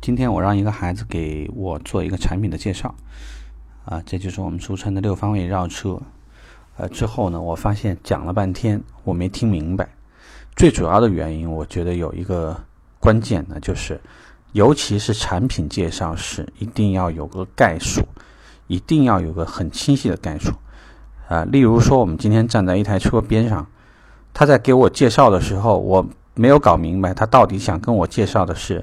今天我让一个孩子给我做一个产品的介绍，啊，这就是我们俗称的六方位绕车。呃，之后呢，我发现讲了半天我没听明白。最主要的原因，我觉得有一个关键呢，就是尤其是产品介绍时，一定要有个概述，一定要有个很清晰的概述。啊，例如说，我们今天站在一台车边上，他在给我介绍的时候，我没有搞明白他到底想跟我介绍的是。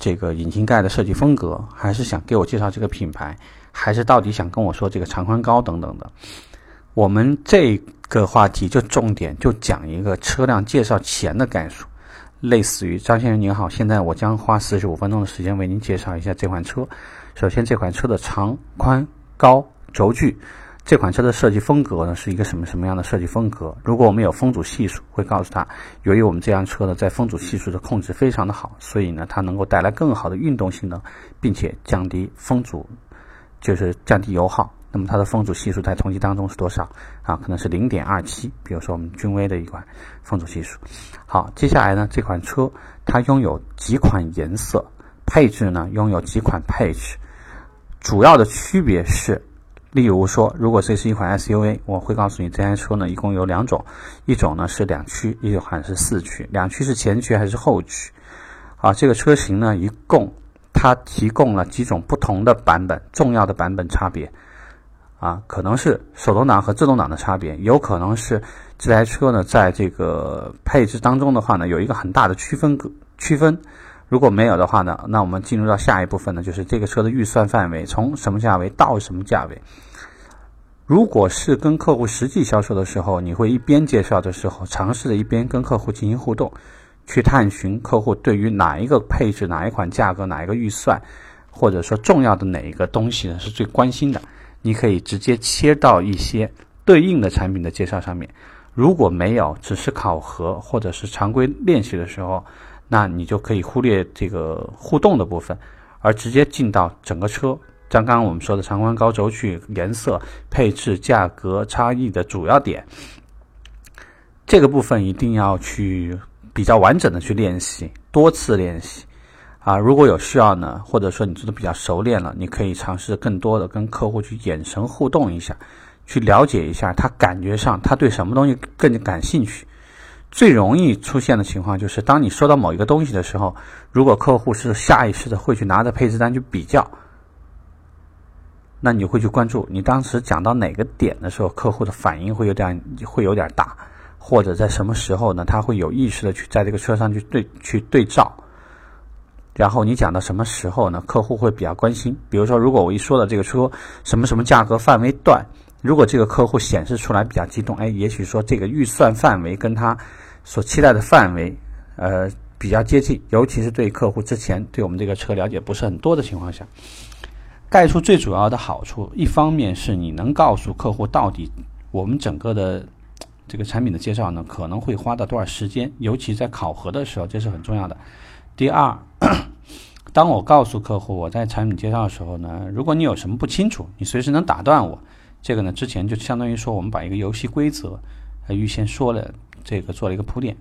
这个引擎盖的设计风格，还是想给我介绍这个品牌，还是到底想跟我说这个长宽高等等的？我们这个话题就重点就讲一个车辆介绍前的概述，类似于张先生您好，现在我将花四十五分钟的时间为您介绍一下这款车。首先，这款车的长宽高轴距。这款车的设计风格呢，是一个什么什么样的设计风格？如果我们有风阻系数，会告诉他，由于我们这辆车呢，在风阻系数的控制非常的好，所以呢，它能够带来更好的运动性能，并且降低风阻，就是降低油耗。那么它的风阻系数在同级当中是多少啊？可能是零点二七，比如说我们君威的一款风阻系数。好，接下来呢，这款车它拥有几款颜色，配置呢拥有几款配置，主要的区别是。例如说，如果这是一款 SUV，我会告诉你这台车呢一共有两种，一种呢是两驱，一款是四驱。两驱是前驱还是后驱？啊，这个车型呢一共它提供了几种不同的版本，重要的版本差别啊，可能是手动挡和自动挡的差别，有可能是这台车呢在这个配置当中的话呢有一个很大的区分区分。如果没有的话呢，那我们进入到下一部分呢，就是这个车的预算范围从什么价位到什么价位。如果是跟客户实际销售的时候，你会一边介绍的时候，尝试着一边跟客户进行互动，去探寻客户对于哪一个配置、哪一款价格、哪一个预算，或者说重要的哪一个东西呢是最关心的，你可以直接切到一些对应的产品的介绍上面。如果没有，只是考核或者是常规练习的时候。那你就可以忽略这个互动的部分，而直接进到整个车，像刚刚我们说的长宽高轴距、颜色、配置、价格差异的主要点，这个部分一定要去比较完整的去练习，多次练习啊。如果有需要呢，或者说你做的比较熟练了，你可以尝试更多的跟客户去眼神互动一下，去了解一下他感觉上他对什么东西更感兴趣。最容易出现的情况就是，当你收到某一个东西的时候，如果客户是下意识的会去拿着配置单去比较，那你会去关注你当时讲到哪个点的时候，客户的反应会有点会有点大，或者在什么时候呢？他会有意识的去在这个车上去对去对照，然后你讲到什么时候呢？客户会比较关心。比如说，如果我一说到这个车什么什么价格范围段。如果这个客户显示出来比较激动，哎，也许说这个预算范围跟他所期待的范围，呃，比较接近，尤其是对客户之前对我们这个车了解不是很多的情况下，盖出最主要的好处，一方面是你能告诉客户到底我们整个的这个产品的介绍呢可能会花到多少时间，尤其在考核的时候，这是很重要的。第二，当我告诉客户我在产品介绍的时候呢，如果你有什么不清楚，你随时能打断我。这个呢，之前就相当于说，我们把一个游戏规则，呃，预先说了，这个做了一个铺垫。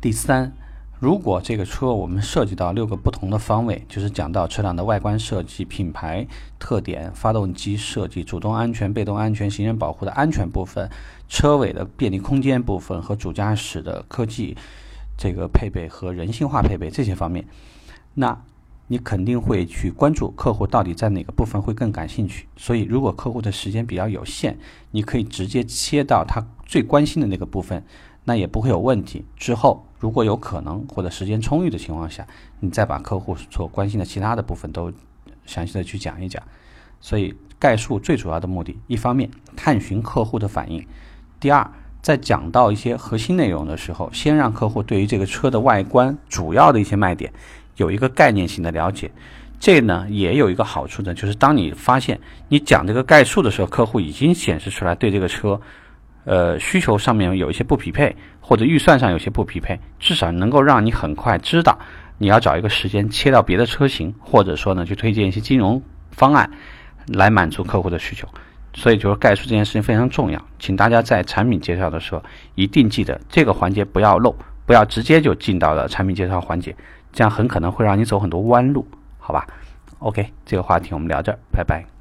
第三，如果这个车我们涉及到六个不同的方位，就是讲到车辆的外观设计、品牌特点、发动机设计、主动安全、被动安全、行人保护的安全部分、车尾的便利空间部分和主驾驶的科技这个配备和人性化配备这些方面，那。你肯定会去关注客户到底在哪个部分会更感兴趣，所以如果客户的时间比较有限，你可以直接切到他最关心的那个部分，那也不会有问题。之后如果有可能或者时间充裕的情况下，你再把客户所关心的其他的部分都详细的去讲一讲。所以概述最主要的目的，一方面探寻客户的反应，第二，在讲到一些核心内容的时候，先让客户对于这个车的外观主要的一些卖点。有一个概念性的了解，这呢也有一个好处呢，就是当你发现你讲这个概述的时候，客户已经显示出来对这个车，呃需求上面有一些不匹配，或者预算上有些不匹配，至少能够让你很快知道你要找一个时间切到别的车型，或者说呢去推荐一些金融方案来满足客户的需求。所以就是概述这件事情非常重要，请大家在产品介绍的时候一定记得这个环节不要漏。不要直接就进到了产品介绍环节，这样很可能会让你走很多弯路，好吧？OK，这个话题我们聊这儿，拜拜。